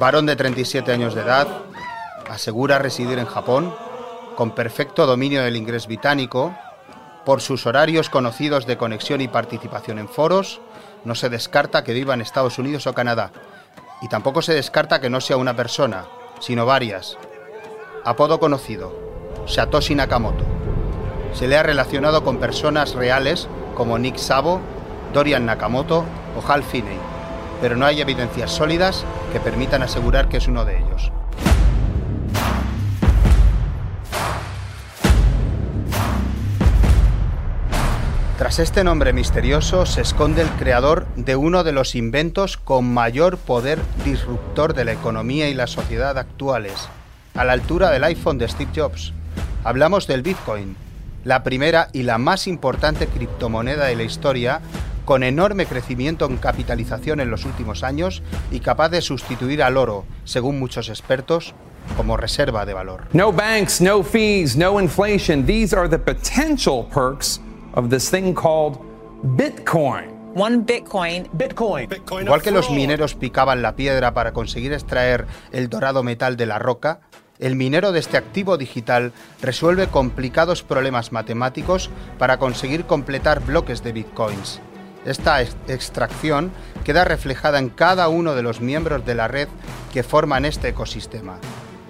Varón de 37 años de edad, asegura residir en Japón, con perfecto dominio del inglés británico, por sus horarios conocidos de conexión y participación en foros, no se descarta que viva en Estados Unidos o Canadá, y tampoco se descarta que no sea una persona, sino varias. Apodo conocido, Satoshi Nakamoto. Se le ha relacionado con personas reales como Nick Sabo, Dorian Nakamoto o Hal Finney, pero no hay evidencias sólidas que permitan asegurar que es uno de ellos. Tras este nombre misterioso se esconde el creador de uno de los inventos con mayor poder disruptor de la economía y la sociedad actuales, a la altura del iPhone de Steve Jobs. Hablamos del Bitcoin, la primera y la más importante criptomoneda de la historia, con enorme crecimiento en capitalización en los últimos años y capaz de sustituir al oro, según muchos expertos, como reserva de valor. No banks, no fees, no inflation. These are the potential perks of this thing called Bitcoin. One Bitcoin. Bitcoin. Igual que los mineros picaban la piedra para conseguir extraer el dorado metal de la roca, el minero de este activo digital resuelve complicados problemas matemáticos para conseguir completar bloques de bitcoins. Esta extracción queda reflejada en cada uno de los miembros de la red que forman este ecosistema.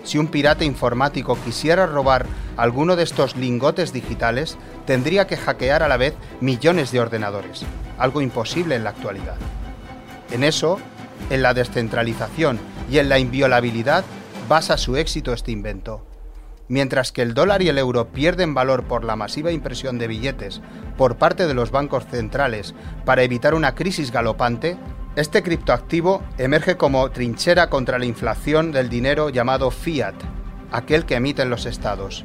Si un pirata informático quisiera robar alguno de estos lingotes digitales, tendría que hackear a la vez millones de ordenadores, algo imposible en la actualidad. En eso, en la descentralización y en la inviolabilidad, basa su éxito este invento. Mientras que el dólar y el euro pierden valor por la masiva impresión de billetes por parte de los bancos centrales para evitar una crisis galopante, este criptoactivo emerge como trinchera contra la inflación del dinero llamado fiat, aquel que emiten los estados.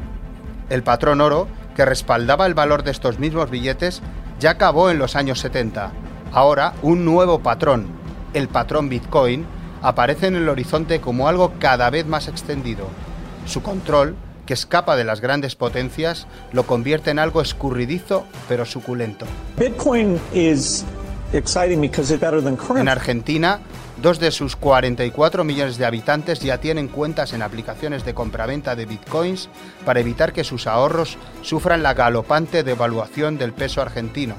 El patrón oro, que respaldaba el valor de estos mismos billetes, ya acabó en los años 70. Ahora, un nuevo patrón, el patrón Bitcoin, aparece en el horizonte como algo cada vez más extendido. Su control, que escapa de las grandes potencias, lo convierte en algo escurridizo pero suculento. Bitcoin is en Argentina, dos de sus 44 millones de habitantes ya tienen cuentas en aplicaciones de compraventa de bitcoins para evitar que sus ahorros sufran la galopante devaluación del peso argentino.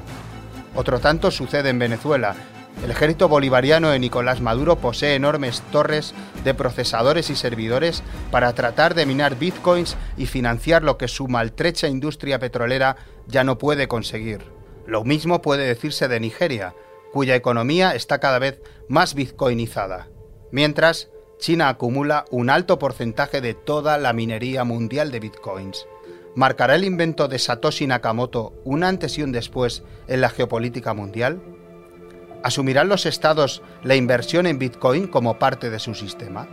Otro tanto sucede en Venezuela. El ejército bolivariano de Nicolás Maduro posee enormes torres de procesadores y servidores para tratar de minar bitcoins y financiar lo que su maltrecha industria petrolera ya no puede conseguir. Lo mismo puede decirse de Nigeria, cuya economía está cada vez más bitcoinizada, mientras China acumula un alto porcentaje de toda la minería mundial de bitcoins. ¿Marcará el invento de Satoshi Nakamoto un antes y un después en la geopolítica mundial? ¿Asumirán los estados la inversión en bitcoin como parte de su sistema?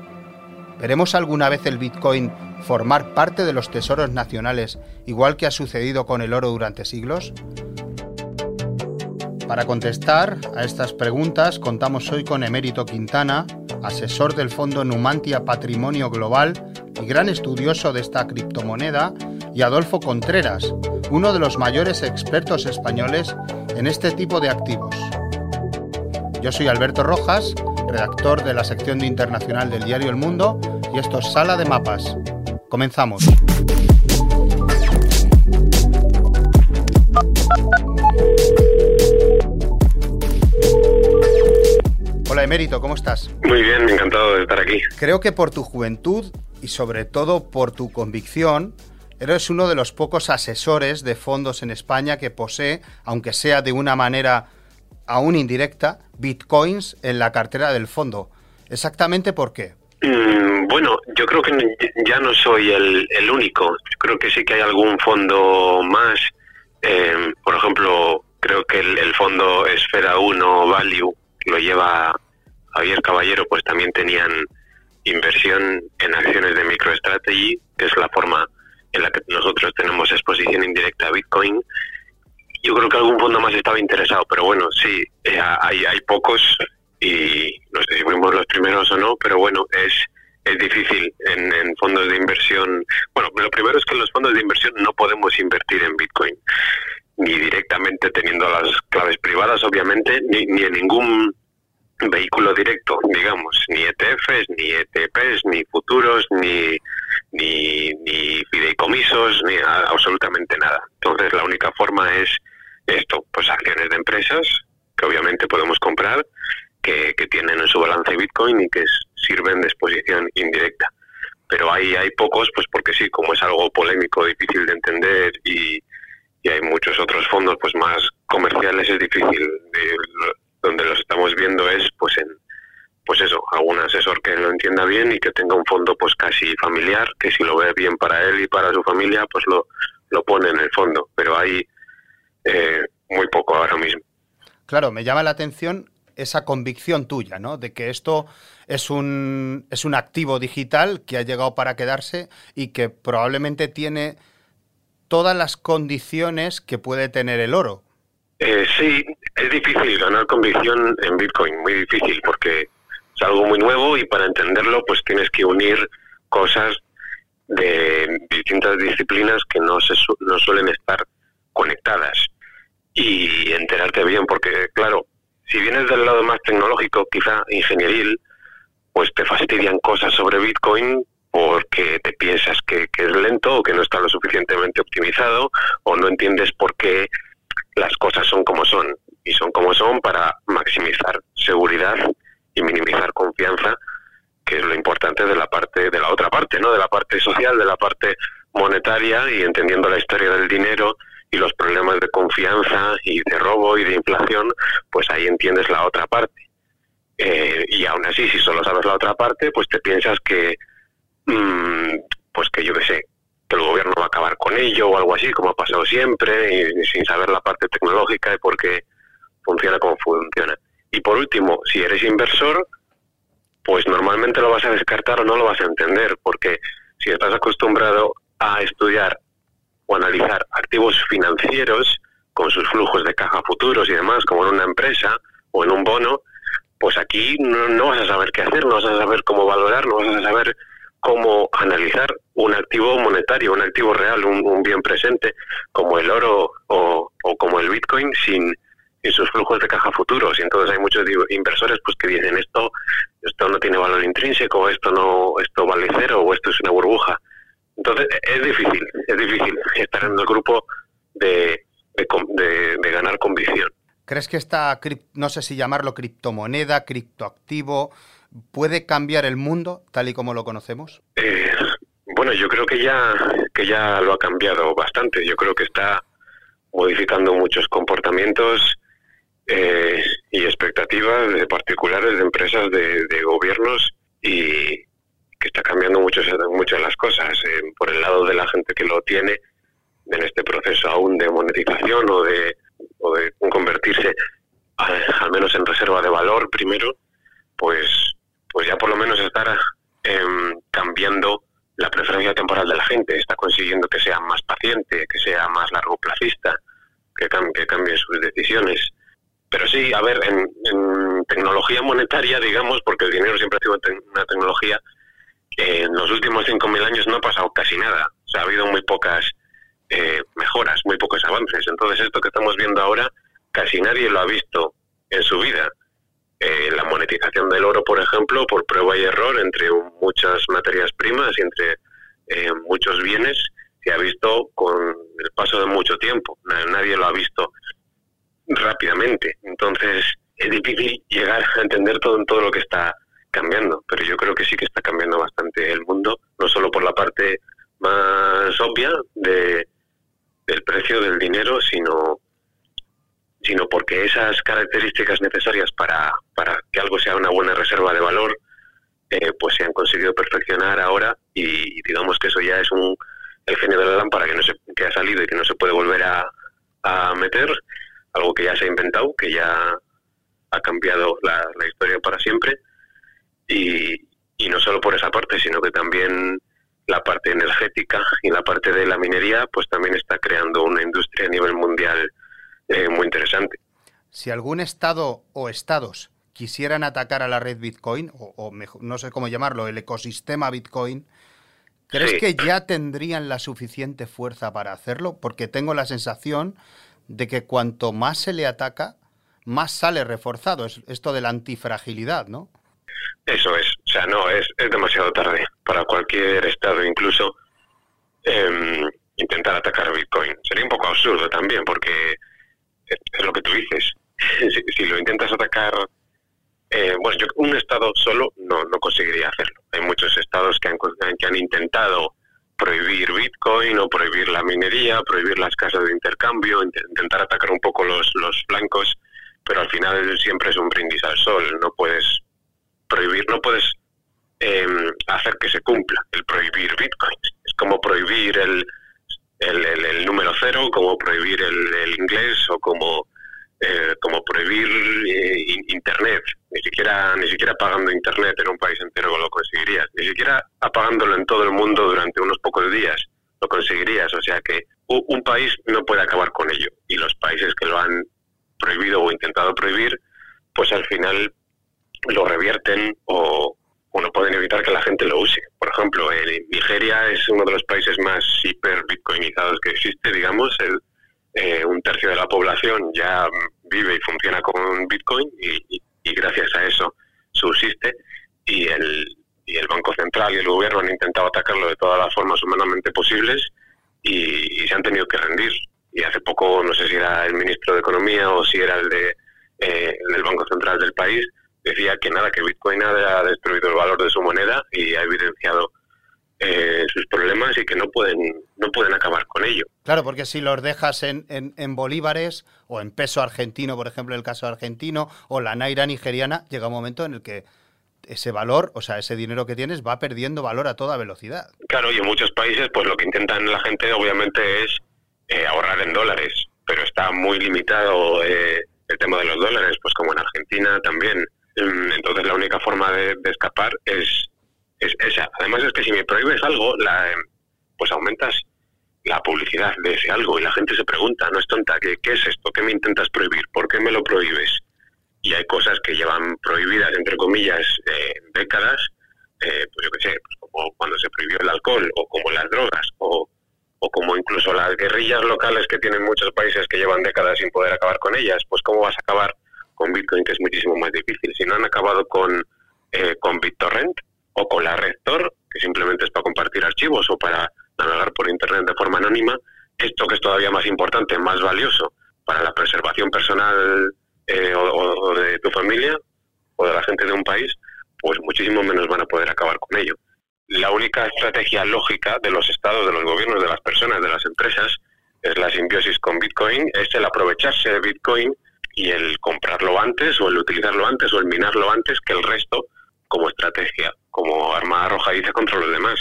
¿Veremos alguna vez el bitcoin formar parte de los tesoros nacionales igual que ha sucedido con el oro durante siglos? Para contestar a estas preguntas contamos hoy con Emérito Quintana, asesor del Fondo Numantia Patrimonio Global y gran estudioso de esta criptomoneda, y Adolfo Contreras, uno de los mayores expertos españoles en este tipo de activos. Yo soy Alberto Rojas, redactor de la sección de internacional del diario El Mundo, y esto es Sala de Mapas. Comenzamos. Hola Emérito, ¿cómo estás? Muy bien, encantado de estar aquí. Creo que por tu juventud y sobre todo por tu convicción, eres uno de los pocos asesores de fondos en España que posee, aunque sea de una manera aún indirecta, bitcoins en la cartera del fondo. ¿Exactamente por qué? Mm, bueno, yo creo que ya no soy el, único. Creo que sí que hay algún fondo más. Eh, por ejemplo, creo que el, el fondo Esfera 1 Value lo lleva Javier Caballero, pues también tenían inversión en acciones de MicroStrategy, que es la forma en la que nosotros tenemos exposición indirecta a Bitcoin. Yo creo que algún fondo más estaba interesado, pero bueno, sí, eh, hay, hay pocos y no sé si fuimos los primeros o no, pero bueno, es, es difícil en, en, fondos de inversión. Bueno, lo primero es que en los fondos de inversión no podemos invertir en Bitcoin. ni directamente teniendo las claves privadas, obviamente, ni, ni en ningún vehículo directo, digamos, ni ETFs, ni ETPs, ni futuros, ni, ni, ni fideicomisos, ni absolutamente nada. Entonces la única forma es esto, pues acciones de empresas que obviamente podemos comprar, que, que tienen en su balance Bitcoin y que sirven de exposición indirecta. Pero hay, hay pocos, pues porque sí, como es algo polémico, difícil de entender y, y hay muchos otros fondos pues más comerciales, es difícil. donde los estamos viendo es pues en pues eso, algún asesor que lo entienda bien y que tenga un fondo pues casi familiar, que si lo ve bien para él y para su familia, pues lo, lo pone en el fondo. Pero hay eh, muy poco ahora mismo. Claro, me llama la atención esa convicción tuya, ¿no? De que esto es un, es un activo digital que ha llegado para quedarse y que probablemente tiene todas las condiciones que puede tener el oro. Eh, sí, es difícil ganar convicción en Bitcoin, muy difícil, porque es algo muy nuevo y para entenderlo pues tienes que unir cosas de distintas disciplinas que no, se, no suelen estar conectadas y enterarte bien, porque claro, si vienes del lado más tecnológico, quizá ingenieril, pues te fastidian cosas sobre Bitcoin porque te piensas que, es lento o que no está lo suficientemente optimizado o no entiendes por qué las cosas son como son. Y son como son para maximizar seguridad y minimizar confianza, que es lo importante de la parte de la otra parte, ¿no? De la parte social, de la parte monetaria y entendiendo la historia del dinero y los problemas de confianza y de robo y de inflación, pues ahí entiendes la otra parte. Eh, y aún así, si solo sabes la otra parte, pues te piensas que, mm, pues que yo qué sé, que el gobierno va a acabar con ello o algo así, como ha pasado siempre, y, sin saber la parte tecnológica de por qué funciona como funciona. Y por último, si eres inversor, pues normalmente lo vas a descartar o no lo vas a entender, porque si estás acostumbrado a estudiar o analizar activos financieros con sus flujos de caja futuros y demás, como en una empresa o en un bono, pues aquí no, vas a saber qué hacer, no vas a saber cómo valorar, no vas a saber cómo analizar un activo monetario, un activo real, un, bien presente, como el oro o, como el Bitcoin, sin, sus flujos de caja futuros. Y entonces hay muchos inversores pues que dicen esto, esto no tiene valor intrínseco, esto no, esto vale cero, o esto es una burbuja. Entonces es difícil, es difícil estar en el grupo de, de, ganar convicción. ¿Crees que esta, no sé si llamarlo criptomoneda, criptoactivo, puede cambiar el mundo tal y como lo conocemos? Eh, bueno, yo creo que ya, que ya lo ha cambiado bastante. Yo creo que está modificando muchos comportamientos eh, y expectativas de particulares, de empresas, de, de gobiernos y, que está cambiando mucho, muchas las cosas. Eh, por el lado de la gente que lo tiene en este proceso aún de monetización o de, o de convertirse al, menos en reserva de valor primero, pues, pues ya por lo menos estar em, cambiando la preferencia temporal de la gente, está consiguiendo que sea más paciente, que sea más largo plazista, que, que cambie sus decisiones. Pero sí, a ver, en, en, tecnología monetaria, digamos, porque el dinero siempre ha sido una tecnología en los últimos 5.000 años no ha pasado casi nada. O sea, ha habido muy pocas eh, mejoras, muy pocos avances. Entonces, esto que estamos viendo ahora, casi nadie lo ha visto en su vida. Eh, la monetización del oro, por ejemplo, por prueba y error entre muchas materias primas y entre eh, muchos bienes, se ha visto con el paso de mucho tiempo. Nadie lo ha visto rápidamente. Entonces, es difícil llegar a entender todo, todo lo que está cambiando, pero yo creo que sí que está cambiando bastante el mundo, no solo por la parte más obvia de, del precio del dinero, sino sino porque esas características necesarias para, para que algo sea una buena reserva de valor, eh, pues se han conseguido perfeccionar ahora y digamos que eso ya es un el genio de la lámpara que no se, que ha salido y que no se puede volver a, a meter, algo que ya se ha inventado, que ya ha cambiado la, la historia para siempre y, y no solo por esa parte, sino que también la parte energética y la parte de la minería, pues también está creando una industria a nivel mundial eh, muy interesante. Si algún estado o estados quisieran atacar a la red Bitcoin, o, no sé cómo llamarlo, el ecosistema Bitcoin, ¿crees que ya tendrían la suficiente fuerza para hacerlo? Porque tengo la sensación de que cuanto más se le ataca, más sale reforzado. Es esto de la antifragilidad, ¿no? Eso es. O sea, no, es, es demasiado tarde para cualquier Estado, incluso em, intentar atacar Bitcoin. Sería un poco absurdo también, porque es lo que tú dices. si, lo intentas atacar, eh, bueno, yo, un Estado solo no, no conseguiría hacerlo. Hay muchos Estados que han, que han intentado prohibir Bitcoin o prohibir la minería, prohibir las casas de intercambio, intentar atacar un poco los, los blancos, pero al final siempre es un brindis al sol. No puedes prohibir, no puedes em, hacer que se cumpla el prohibir Bitcoin. Es como prohibir el, el, número cero, como prohibir el, inglés o como, eh, como prohibir eh, Internet. Ni siquiera, ni siquiera pagando Internet en un país entero lo conseguirías. Ni siquiera apagándolo en todo el mundo durante unos pocos días lo conseguirías. O sea que un país no puede acabar con ello. Y los países que lo han prohibido o intentado prohibir, pues al final lo revierten o, no pueden evitar que la gente lo use. Por ejemplo, Nigeria es uno de los países más hiper bitcoinizados que existe, digamos, el, eh, un tercio de la población ya vive y funciona con Bitcoin y, gracias a eso subsiste y el, y el Banco Central y el gobierno han intentado atacarlo de todas las formas humanamente posibles y, se han tenido que rendir. Y hace poco, no sé si era el ministro de Economía o si era el de eh, el Banco Central del país, decía que nada, que Bitcoin ha destruido el valor de su moneda y ha evidenciado eh, sus problemas y que no pueden, no pueden acabar con ello. Claro, porque si los dejas en, en, bolívares o en peso argentino, por ejemplo, el caso argentino, o la naira nigeriana, llega un momento en el que ese valor, o sea, ese dinero que tienes va perdiendo valor a toda velocidad. Claro, y en muchos países, pues lo que intentan la gente obviamente es eh, ahorrar en dólares, pero está muy limitado eh, el tema de los dólares, pues como en Argentina también. Mm, entonces la única forma de, escapar es, es, esa. Además es que si me prohíbes algo, la, em, pues aumentas la publicidad de ese algo y la gente se pregunta, no es tonta, ¿qué, qué es esto? ¿Qué me intentas prohibir? ¿Por qué me lo prohíbes? Y hay cosas que llevan prohibidas, entre comillas, eh, décadas, eh, pues yo qué sé, pues como cuando se prohibió el alcohol o como las drogas o, o como incluso las guerrillas locales que tienen muchos países que llevan décadas sin poder acabar con ellas, pues cómo vas a acabar con Bitcoin, que es muchísimo más difícil. Si no han acabado con, eh, con BitTorrent o con la Red Tor, que simplemente es para compartir archivos o para navegar por Internet de forma anónima, esto que es todavía más importante, más valioso para la preservación personal eh, o, de tu familia o de la gente de un país, pues muchísimo menos van a poder acabar con ello. La única estrategia lógica de los estados, de los gobiernos, de las personas, de las empresas, es la simbiosis con Bitcoin, es el aprovecharse de Bitcoin y el comprarlo antes o el utilizarlo antes o el minarlo antes que el resto como estrategia, como arma arrojadiza contra los demás.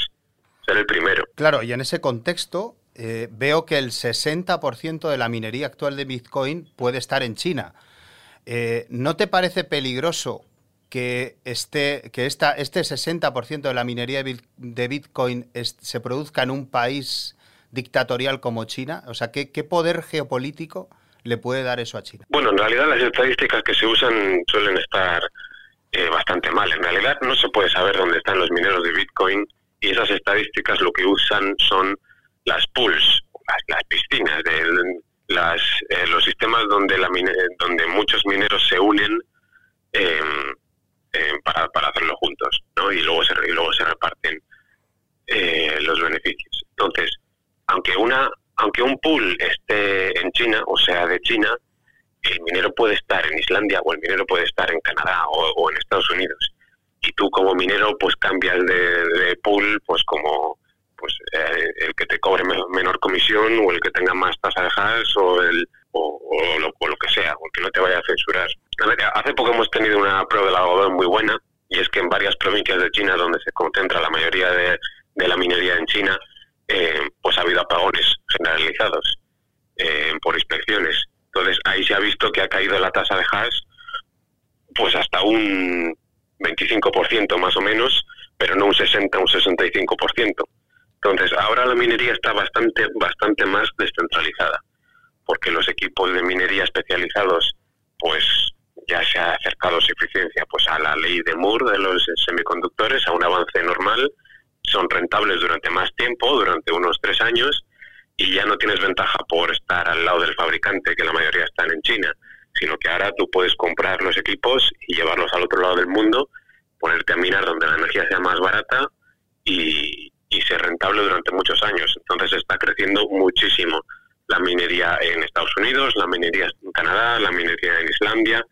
Ser el primero. Claro, y en ese contexto eh, veo que el 60% de la minería actual de Bitcoin puede estar en China. Eh, ¿No te parece peligroso que, este, que esta, este 60% de la minería de Bitcoin se produzca en un país dictatorial como China? O sea, ¿qué, qué poder geopolítico le puede dar eso a China? Bueno, en realidad las estadísticas que se usan suelen estar eh, bastante mal. En realidad no se puede saber dónde están los mineros de Bitcoin y esas estadísticas lo que usan son las pools, las, piscinas, de, las, eh, los sistemas donde, la donde muchos mineros se unen em, para, para hacerlo juntos ¿no? y, luego se, y luego se reparten eh, los beneficios. Entonces, aunque una aunque un pool esté en China, o sea, de China, el minero puede estar en Islandia o el minero puede estar en Canadá o, en Estados Unidos. Y tú como minero pues cambias de, pool pues como pues eh, el que te cobre menor comisión o el que tenga más tasa de hash o, el, o, lo, que sea, o que no te vaya a censurar. hace poco hemos tenido una prueba del algodón muy buena y es que en varias provincias de China donde se concentra la mayoría de, de la minería en China, eh, pues ha habido apagones generalizados eh, por inspecciones. Entonces ahí se ha visto que ha caído la tasa de hash pues hasta un 25% más o menos, pero no un 60, un 65%. Entonces ahora la minería está bastante, bastante más descentralizada, porque los equipos de minería especializados pues ya se ha acercado su eficiencia pues a la ley de Moore de los semiconductores, a un avance normal son rentables durante más tiempo, durante unos tres años, y ya no tienes ventaja por estar al lado del fabricante, que la mayoría están en China, sino que ahora tú puedes comprar los equipos y llevarlos al otro lado del mundo, ponerte a minar donde la energía sea más barata y, y ser rentable durante muchos años. Entonces está creciendo muchísimo la minería en Estados Unidos, la minería en Canadá, la minería en Islandia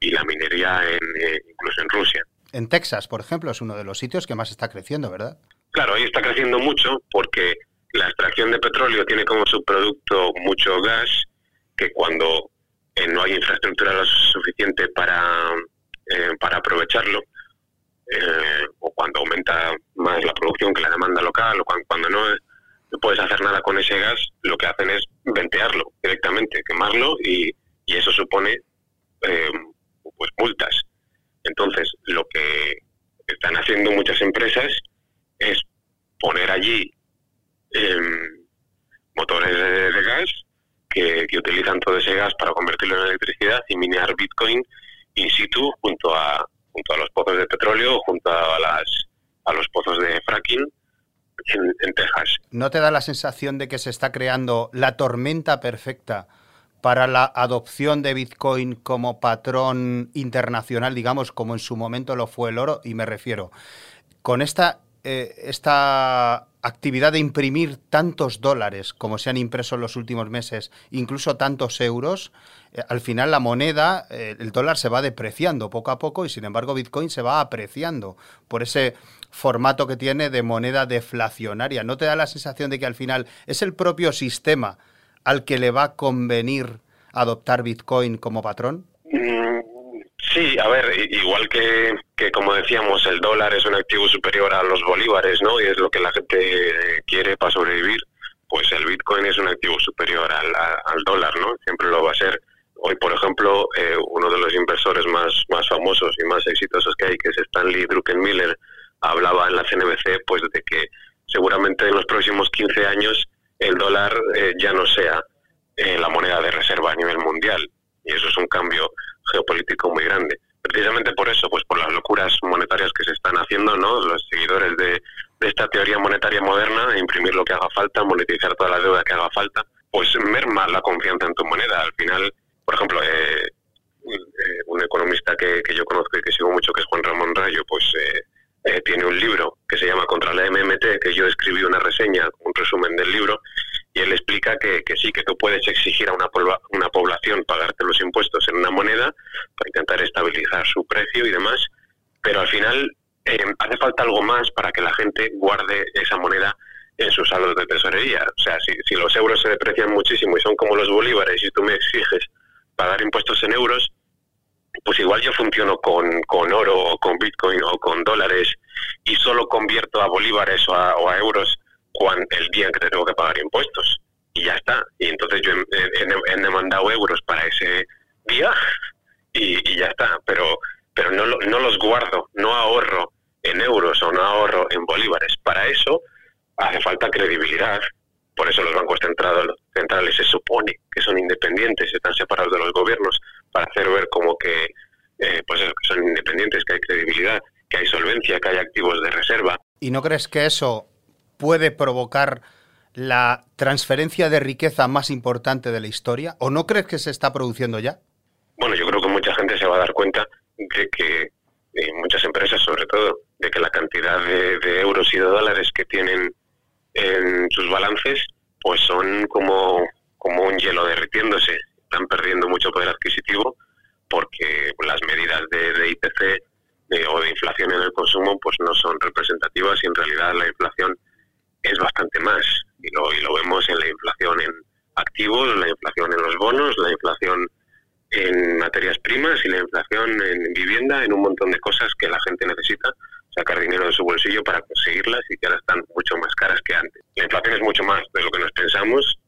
y la minería en, eh, incluso en Rusia. En Texas, por ejemplo, es uno de los sitios que más está creciendo, ¿verdad? Claro, ahí está creciendo mucho porque la extracción de petróleo tiene como subproducto mucho gas que cuando eh, no hay infraestructura suficiente para, eh, para aprovecharlo, eh, o cuando aumenta más la producción que la demanda local, o cuando, no, puedes hacer nada con ese gas, lo que hacen es ventearlo directamente, quemarlo y, y eso supone pues multas. Entonces, lo que están haciendo muchas empresas es poner allí Em, motores de, gas que, utilizan todo ese gas para convertirlo en electricidad y minear Bitcoin in situ junto a, junto a los pozos de petróleo, junto a, las, a los pozos de fracking en, en Texas. ¿No te da la sensación de que se está creando la tormenta perfecta para la adopción de Bitcoin como patrón internacional, digamos, como en su momento lo fue el oro? Y me refiero, con esta eh, esta actividad de imprimir tantos dólares como se han impreso en los últimos meses, incluso tantos euros, eh, al final la moneda, eh, el dólar se va depreciando poco a poco y sin embargo Bitcoin se va apreciando por ese formato que tiene de moneda deflacionaria. ¿No te da la sensación de que al final es el propio sistema al que le va a convenir adoptar Bitcoin como patrón? Mm, Sí, a ver, igual que, que, como decíamos, el dólar es un activo superior a los bolívares, ¿no? Y es lo que la gente quiere para sobrevivir, pues el Bitcoin es un activo superior al, al dólar, ¿no? Siempre lo va a ser. Hoy, por ejemplo, eh, uno de los inversores más, más famosos y más exitosos que hay, que es Stanley Druckenmiller, hablaba en la CNBC pues de que seguramente en los próximos 15 años el dólar eh, ya no sea eh, la moneda de reserva a nivel mundial. Y eso es un cambio geopolítico muy grande. Precisamente por eso, pues por las locuras monetarias que se están haciendo, ¿no? Los seguidores de, esta teoría monetaria moderna, imprimir lo que haga falta, monetizar toda la deuda que haga falta, pues merma la confianza en tu moneda. Al final, por ejemplo, eh, eh, un economista que, que, yo conozco y que sigo mucho, que es Juan Ramón Rayo, pues eh, tiene un libro que se llama Contra la MMT, que yo escribí una reseña, un resumen del libro, y él explica que, que sí, que tú puedes exigir a una, una población pagarte los impuestos en una moneda para intentar estabilizar su precio y demás, pero al final eh, hace falta algo más para que la gente guarde esa moneda en sus saldos de tesorería. O sea, si, si los euros se deprecian muchísimo y son como los bolívares y tú me exiges pagar impuestos en euros, pues igual yo funciono con, con oro o con bitcoin o con dólares y solo convierto a bolívares o a, o a euros cuando, el día en que te tengo que pagar impuestos. Y ya está. Y entonces yo he, demandado euros para ese día y, ya está. Pero, pero no, no los guardo, no ahorro en euros o no ahorro en bolívares. Para eso hace falta credibilidad. Por eso los bancos centrales, se supone que son independientes, están separados de los gobiernos, para hacer ver como que, eh, pues que son independientes, que hay credibilidad, que hay solvencia, que hay activos de reserva. ¿Y no crees que eso puede provocar la transferencia de riqueza más importante de la historia? ¿O no crees que se está produciendo ya? Bueno, yo creo que mucha gente se va a dar cuenta de que, muchas empresas sobre todo, de que la cantidad de, euros y de dólares que tienen en sus balances, pues son como, como un hielo derritiéndose. Están perdiendo mucho poder adquisitivo porque las medidas de, IPC o de inflación en el consumo pues no son representativas y en realidad la inflación es bastante más. Y lo, y lo vemos en la inflación en activos, la inflación en los bonos, la inflación en materias primas y la inflación en vivienda, en un montón de cosas que la gente necesita sacar dinero de su bolsillo para conseguirlas y que ahora están mucho más caras que antes. La inflación es mucho más de lo que nos pensamos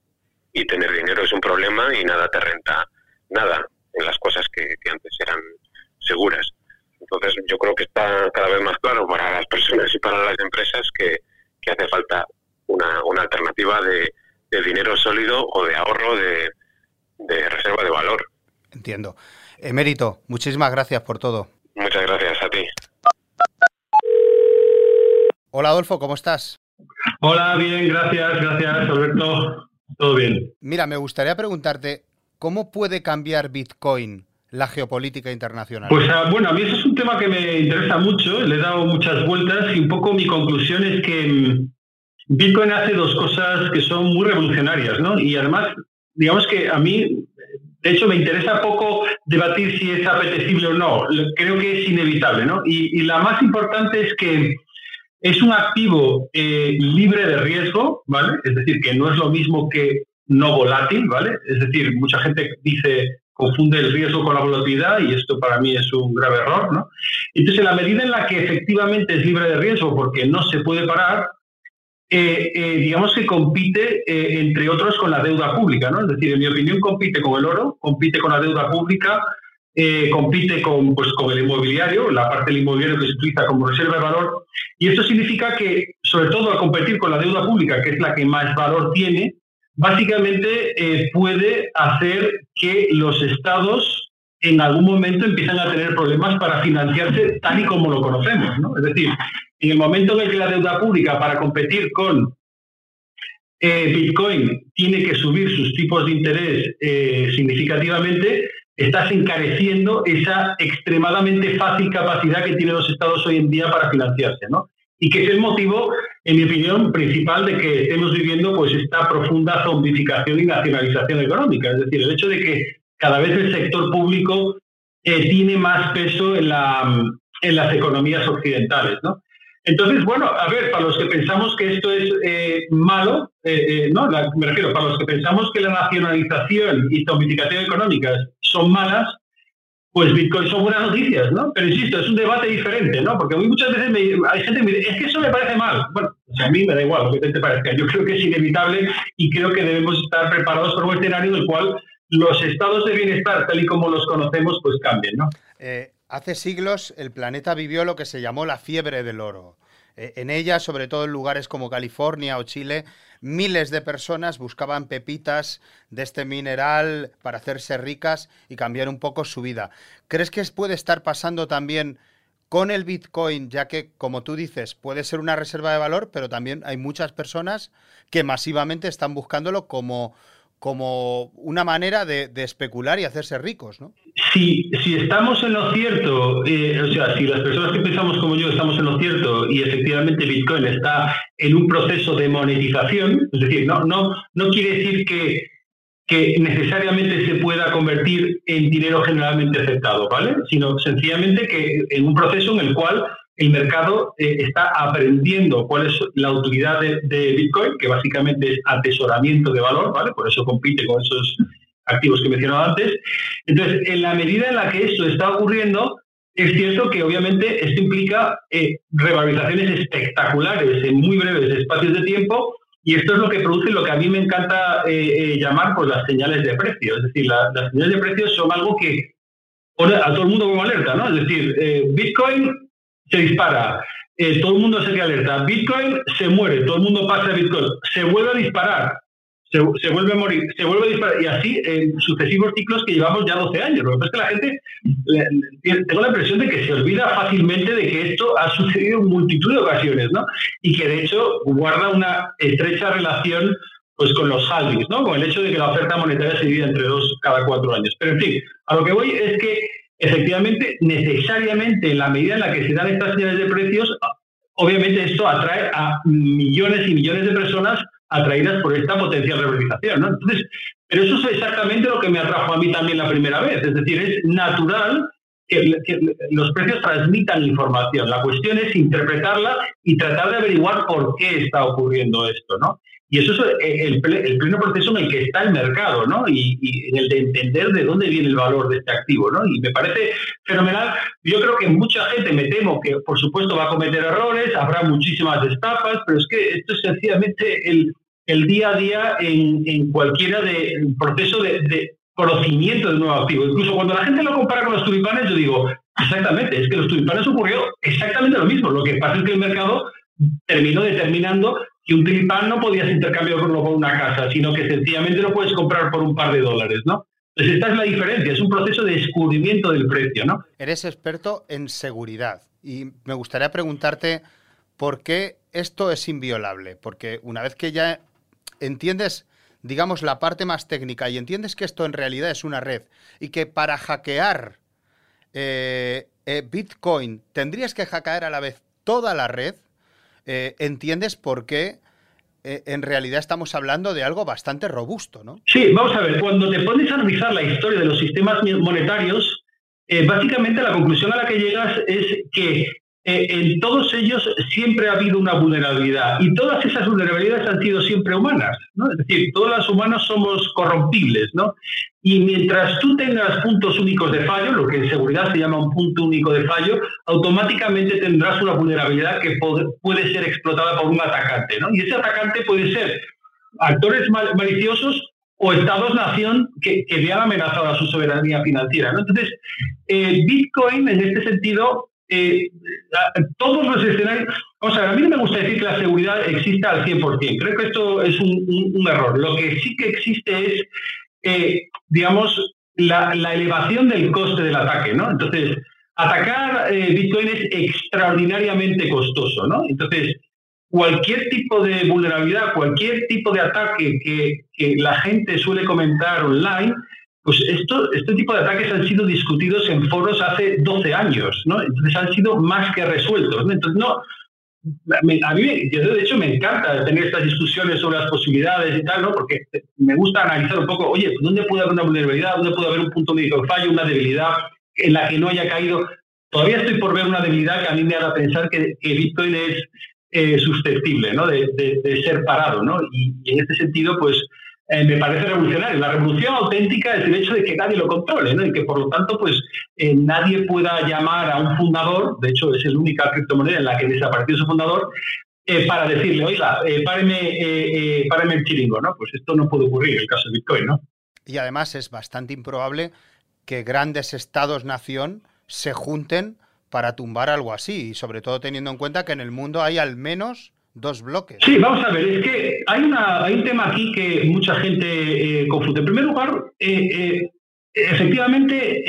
y tener dinero es un problema y nada te renta nada en las cosas que, que antes eran seguras. Entonces yo creo que está cada vez más claro para las personas y para las empresas que, que hace falta una, una alternativa de, dinero sólido o de ahorro de, de reserva de valor. Entiendo. Emérito, muchísimas gracias por todo. Hola Adolfo, ¿cómo estás? Hola, bien, gracias, gracias Alberto. todo bien. Mira, me gustaría preguntarte, ¿cómo puede cambiar Bitcoin la geopolítica internacional? Pues ah, bueno, a mí eso es un tema que me interesa mucho, le he dado muchas vueltas y un poco mi conclusión es que mm, Bitcoin hace dos cosas que son muy revolucionarias, ¿no? Y además, digamos que a mí, de hecho, me interesa poco debatir si es apetecible o no, creo que es inevitable, ¿no? Y, la más importante es que es un activo eh, libre de riesgo, ¿vale? Es decir, que no es lo mismo que no volátil, ¿vale? Es decir, mucha gente dice confunde el riesgo con la volatilidad y esto para mí es un grave error, ¿no? Entonces, en la medida en la que efectivamente es libre de riesgo porque no se puede parar, eh, eh, digamos que compite, entre otros, con la deuda pública, ¿no? Es decir, en mi opinión, compite con el oro, compite con la deuda pública, compite con, pues, con el inmobiliario, la parte del inmobiliario que se utiliza como reserva de valor, y esto significa que, sobre todo al competir con la deuda pública, que es la que más valor tiene, básicamente eh, puede hacer que los estados en algún momento empiezan a tener problemas para financiarse tal y como lo conocemos. ¿no? Es decir, en el momento en el que la deuda pública para competir con eh, Bitcoin tiene que subir sus tipos de interés eh, significativamente, estás encareciendo esa extremadamente fácil capacidad que tienen los estados hoy en día para financiarse. ¿no? y que es el motivo, en mi opinión, principal de que estemos viviendo pues esta profunda zombificación y nacionalización económica. Es decir, el hecho de que cada vez el sector público eh, tiene más peso en, la, en las economías occidentales. ¿no? Entonces, bueno, a ver, para los que pensamos que esto es eh, malo, eh, no, me refiero, para los que pensamos que la nacionalización y zombificación económicas son malas, pues Bitcoin son buenas noticias, ¿no? Pero insisto, es un debate diferente, ¿no? Porque muchas veces hay gente que me dice, es que eso me parece mal. Bueno, a mí me da igual lo que te parezca. Yo creo que es inevitable y creo que debemos estar preparados para un escenario en el cual los estados de bienestar, tal y como los conocemos, pues cambien, ¿no? Eh, hace siglos el planeta vivió lo que se llamó la fiebre del oro. Eh, en ella, sobre todo en lugares como California o Chile, miles de personas buscaban pepitas de este mineral para hacerse ricas y cambiar un poco su vida. ¿Crees que puede estar pasando también con el Bitcoin, ya que, como tú dices, puede ser una reserva de valor, pero también hay muchas personas que masivamente están buscándolo como como una manera de, especular y hacerse ricos, ¿no? Si, si estamos en lo cierto, eh, o sea, si las personas que pensamos como yo estamos en lo cierto y efectivamente Bitcoin está en un proceso de monetización, es decir, no, no, no quiere decir que, que necesariamente se pueda convertir en dinero generalmente aceptado, ¿vale? Sino sencillamente que en un proceso en el cual el mercado eh, está aprendiendo cuál es la utilidad de, Bitcoin, que básicamente es atesoramiento de valor, ¿vale? Por eso compite con esos activos que mencionaba antes. Entonces, en la medida en la que esto está ocurriendo, es cierto que obviamente esto implica eh, revalorizaciones espectaculares en muy breves espacios de tiempo y esto es lo que produce lo que a mí me encanta eh, llamar pues, las señales de precio. Es decir, las señales de precio son algo que pone a todo el mundo como alerta, ¿no? Es decir, Bitcoin se dispara, eh, todo el mundo se queda alerta, Bitcoin se muere, todo el mundo pasa a Bitcoin, se vuelve a disparar, se, vuelve a morir, se vuelve a disparar, y así en sucesivos ciclos que llevamos ya 12 años. Lo que pasa es que la gente, tengo la impresión de que se olvida fácilmente de que esto ha sucedido en multitud de ocasiones, ¿no? Y que de hecho guarda una estrecha relación pues con los halvings, ¿no? Con el hecho de que la oferta monetaria se divide entre dos cada cuatro años. Pero en fin, a lo que voy es que efectivamente, necesariamente, en la medida en la que se dan estas señales de precios, obviamente esto atrae a millones y millones de personas atraídas por esta potencial revalorización. ¿no? Entonces, pero eso es exactamente lo que me atrajo a mí también la primera vez. Es decir, es natural que, que, los precios transmitan información. La cuestión es interpretarla y tratar de averiguar por qué está ocurriendo esto, ¿no? Y eso es eh, el, pleno proceso en el que está el mercado, ¿no? Y, en el de entender de dónde viene el valor de este activo, ¿no? Y me parece fenomenal. Yo creo que mucha gente, me temo que por supuesto va a cometer errores, habrá muchísimas estafas, pero es que esto es sencillamente el, el día a día en, en cualquiera de proceso de, de conocimiento del nuevo activo. Incluso cuando la gente lo compara con los tulipanes, yo digo, exactamente, es que los tulipanes ocurrió exactamente lo mismo. Lo que pasa es que el mercado terminó determinando que un tulipán no podías intercambiarlo por una casa, sino que sencillamente lo puedes comprar por un par de dólares, ¿no? Entonces esta es la diferencia, es un proceso de descubrimiento del precio, ¿no? Eres experto en seguridad y me gustaría preguntarte por qué esto es inviolable, porque una vez que ya entiendes digamos, la parte más técnica y entiendes que esto en realidad es una red y que para hackear eh, eh, Bitcoin tendrías que hackear a la vez toda la red, eh, entiendes por qué en realidad estamos hablando de algo bastante robusto, ¿no? Sí, vamos a ver, cuando te pones a analizar la historia de los sistemas monetarios, básicamente la conclusión a la que llegas es que eh, en todos ellos siempre ha habido una vulnerabilidad y todas esas vulnerabilidades han sido siempre humanas, ¿no? Es decir, todos los humanos somos corrompibles, ¿no? Y mientras tú tengas puntos únicos de fallo, lo que en seguridad se llama un punto único de fallo, automáticamente tendrás una vulnerabilidad que puede ser explotada por un atacante, ¿no? Y ese atacante puede ser actores maliciosos o estados-nación que, que vean amenazado a su soberanía financiera. ¿no? Entonces, eh, Bitcoin en este sentido eh, todos los escenarios. O sea, a mí no me gusta decir que la seguridad exista al 100%. Creo que esto es un, error. Lo que sí que existe es, eh, digamos, la, elevación del coste del ataque, ¿no? Entonces, atacar eh, Bitcoin es extraordinariamente costoso, ¿no? Entonces, cualquier tipo de vulnerabilidad, cualquier tipo de ataque que, que la gente suele comentar online, pues esto, este tipo de ataques han sido discutidos en foros hace 12 años, ¿no? Entonces han sido más que resueltos. ¿no? Entonces, no, a mí, de hecho, me encanta tener estas discusiones sobre las posibilidades y tal, ¿no? Porque me gusta analizar un poco, oye, ¿dónde puede haber una vulnerabilidad? ¿Dónde puede haber un punto médico de fallo, una debilidad en la que no haya caído? Todavía estoy por ver una debilidad que a mí me haga pensar que, Bitcoin es eh, susceptible, ¿no? De, de, ser parado, ¿no? y en este sentido, pues eh, me parece revolucionario. La revolución auténtica es el hecho de que nadie lo controle, ¿no? Y que por lo tanto, pues eh, nadie pueda llamar a un fundador, de hecho es la única criptomoneda en la que desapareció su fundador, eh, para decirle, oiga, páreme, páreme, el chiringo, ¿no? Pues esto no puede ocurrir el caso de Bitcoin, ¿no? Y además es bastante improbable que grandes estados-nación se junten para tumbar algo así, y sobre todo teniendo en cuenta que en el mundo hay al menos dos bloques. Sí, vamos a ver, es que hay, una, hay un tema aquí que mucha gente eh, confunde. En primer lugar, eh, eh, efectivamente,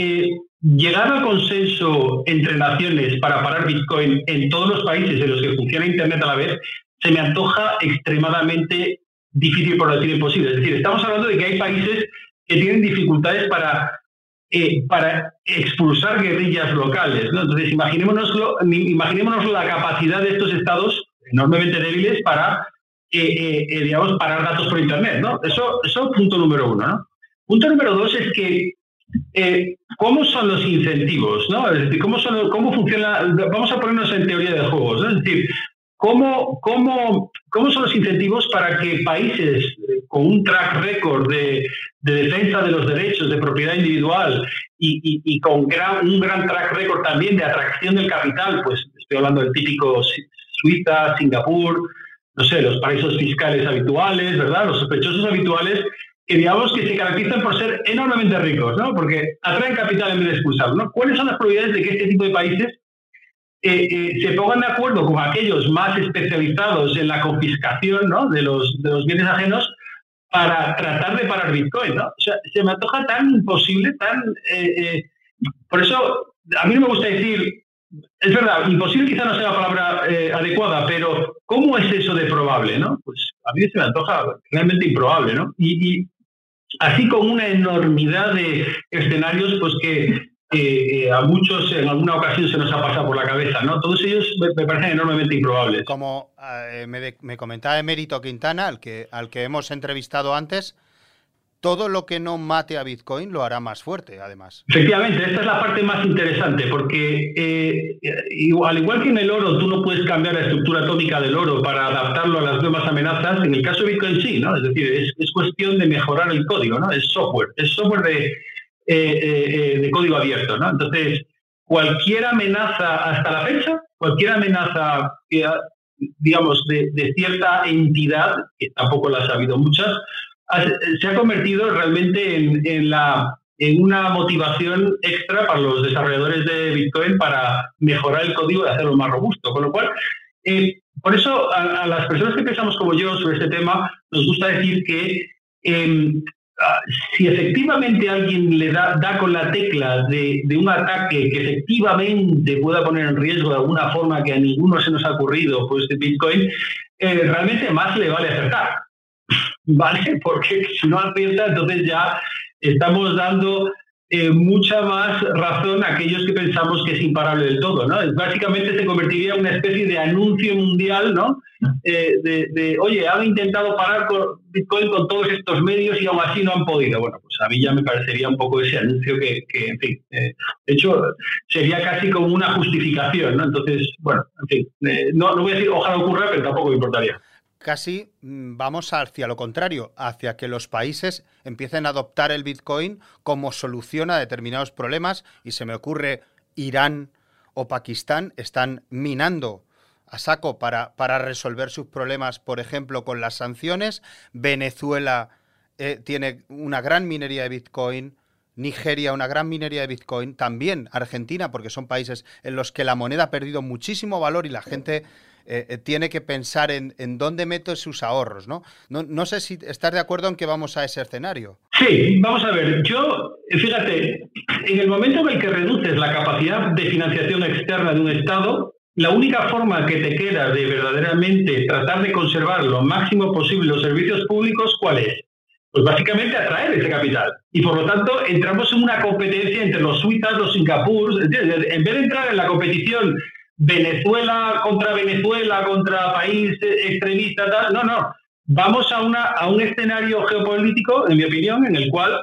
llegar al consenso entre naciones para parar Bitcoin en todos los países en los que funciona Internet a la vez, se me antoja extremadamente difícil, por decir imposible. Es decir, estamos hablando de que hay países que tienen dificultades para para expulsar guerrillas locales. ¿no? Entonces, imaginémonos, imaginémonos la capacidad de estos estados enormemente débiles para, eh, eh, digamos, parar datos por Internet, ¿no? Eso, eso punto número uno, ¿no? Punto número dos es que eh, ¿cómo son los incentivos? ¿no? Es decir, ¿cómo, ¿cómo funciona? Vamos a ponernos en teoría de juegos. Es decir, ¿cómo, cómo, cómo son los incentivos para que países con un track record de, de defensa de los derechos de propiedad individual y, y, con gran, un gran track record también de atracción del capital, pues estoy hablando del típico Suiza, Singapur, no sé, los paraísos fiscales habituales, ¿verdad? Los sospechosos habituales, que digamos que se caracterizan por ser enormemente ricos, ¿no? Porque atraen capital en vez de expulsarlo. ¿Cuáles son las probabilidades de que este tipo de países eh, eh, se pongan de acuerdo con aquellos más especializados en la confiscación ¿no? de, los, de los bienes ajenos para tratar de parar Bitcoin, ¿no? O sea, se me antoja tan imposible, tan... Eh, por eso, a mí no me gusta decir es verdad, imposible quizá no sea la palabra eh, adecuada, pero ¿cómo es eso de probable? ¿no? Pues a mí se me antoja realmente improbable, ¿no? Y, así como una enormidad de escenarios, pues que eh, a muchos en alguna ocasión se nos ha pasado por la cabeza, ¿no? Todos ellos me, parecen enormemente improbables. Como eh, me, me, comentaba Emérito Quintana, al que, al que hemos entrevistado antes, todo lo que no mate a Bitcoin lo hará más fuerte, además. Efectivamente, esta es la parte más interesante, porque eh, al igual que en el oro, tú no puedes cambiar la estructura atómica del oro para adaptarlo a las nuevas amenazas, en el caso de Bitcoin sí, ¿no? Es decir, es, cuestión de mejorar el código, ¿no? Es software, es software de, eh, eh, de código abierto, ¿no? Entonces, cualquier amenaza hasta la fecha, cualquier amenaza digamos, de, de cierta entidad, que tampoco las ha habido muchas, se ha convertido realmente en, la, en una motivación extra para los desarrolladores de Bitcoin para mejorar el código y hacerlo más robusto. Con lo cual, eh, por eso a, las personas que pensamos como yo sobre este tema, nos gusta decir que em, si efectivamente alguien le da, da con la tecla de, de, un ataque que efectivamente pueda poner en riesgo de alguna forma que a ninguno se nos ha ocurrido, pues de Bitcoin, eh, realmente más le vale acertar. ¿vale? Porque si no acierta, entonces ya estamos dando eh, mucha más razón a aquellos que pensamos que es imparable del todo, ¿no? Básicamente se convertiría en una especie de anuncio mundial, ¿no? Eh, de, oye, han intentado parar con Bitcoin con todos estos medios y aún así no han podido. Bueno, pues a mí ya me parecería un poco ese anuncio que, en fin, eh, de hecho, sería casi como una justificación, ¿no? Entonces, bueno, en fin, no, no voy a decir ojalá ocurra, pero tampoco me importaría casi mm, vamos hacia lo contrario, hacia que los países empiecen a adoptar el Bitcoin como solución a determinados problemas y se me ocurre Irán o Pakistán están minando a saco para, para resolver sus problemas, por ejemplo, con las sanciones. Venezuela eh, tiene una gran minería de Bitcoin. Nigeria, una gran minería de Bitcoin, también Argentina, porque son países en los que la moneda ha perdido muchísimo valor y la gente eh, eh, tiene que pensar en, dónde mete sus ahorros, ¿no? ¿no? sé si estás de acuerdo en que vamos a ese escenario. Sí, vamos a ver. Yo, fíjate, en el momento en el que reduces la capacidad de financiación externa de un Estado, la única forma que te queda de verdaderamente tratar de conservar lo máximo posible los servicios públicos, ¿cuál es? Pues básicamente atraer ese capital. Y por lo tanto, entramos en una competencia entre los suizas, los Singapur. En vez de entrar en la competición Venezuela contra Venezuela, contra país extremista, tal. No, no. Vamos a, una, a un escenario geopolítico, en mi opinión, en el cual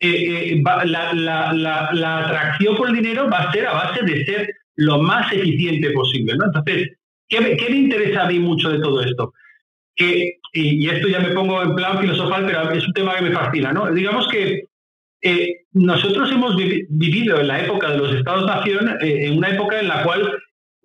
eh, eh, la, atracción por el dinero va a ser a base de ser lo más eficiente posible. ¿no? Entonces, ¿qué me, ¿qué me, interesa a mí mucho de todo esto? Que, y, esto ya me pongo en plan filosofal, pero es un tema que me fascina. ¿no? Digamos que eh, nosotros hemos vivido en la época de los Estados-Nación, en una época en la cual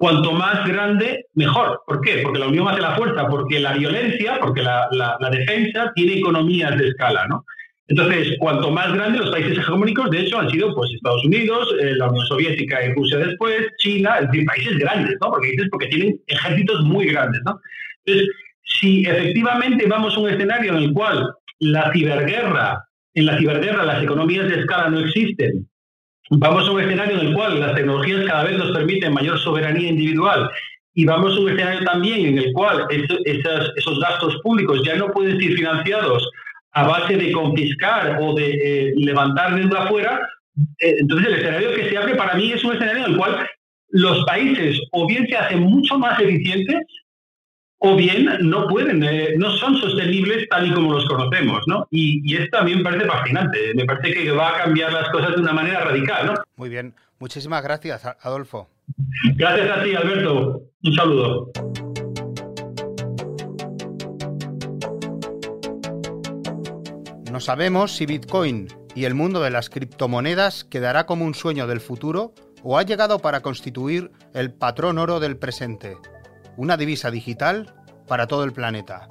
cuanto más grande, mejor. ¿Por qué? Porque la unión hace la fuerza, porque la violencia, porque la, defensa tiene economías de escala, ¿no? Entonces, cuanto más grandes los países hegemónicos, de hecho, han sido pues Estados Unidos, eh, la Unión Soviética y Rusia después, China, es decir, países grandes, ¿no? Porque dices porque tienen ejércitos muy grandes, ¿no? Entonces, si efectivamente vamos a un escenario en el cual la ciberguerra, en la ciberguerra las economías de escala no existen, Vamos a un escenario en el cual las tecnologías cada vez nos permiten mayor soberanía individual y vamos a un escenario también en el cual esos, gastos públicos ya no pueden ser financiados a base de confiscar o de eh, levantar deuda afuera. Eh, entonces el escenario que se abre para mí es un escenario en el cual los países o bien se hacen mucho más eficientes o bien no pueden, eh, no son sostenibles tal y como los conocemos, ¿no? Y, esto a mí me parece fascinante, me parece que va a cambiar las cosas de una manera radical, ¿no? Muy bien, muchísimas gracias, Adolfo. Gracias a ti, Alberto. Un saludo. No sabemos si Bitcoin y el mundo de las criptomonedas quedará como un sueño del futuro o ha llegado para constituir el patrón oro del presente una divisa digital para todo el planeta.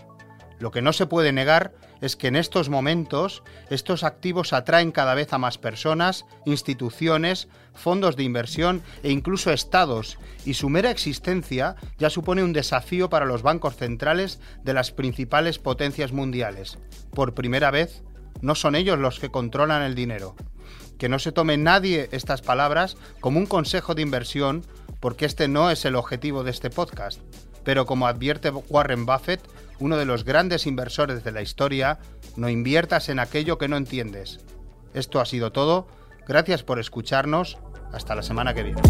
Lo que no se puede negar es que en estos momentos estos activos atraen cada vez a más personas, instituciones, fondos de inversión e incluso estados, y su mera existencia ya supone un desafío para los bancos centrales de las principales potencias mundiales. Por primera vez, no son ellos los que controlan el dinero. Que no se tome nadie estas palabras como un consejo de inversión porque este no es el objetivo de este podcast. Pero como advierte Warren Buffett, uno de los grandes inversores de la historia, no inviertas en aquello que no entiendes. Esto ha sido todo. Gracias por escucharnos. Hasta la semana que viene.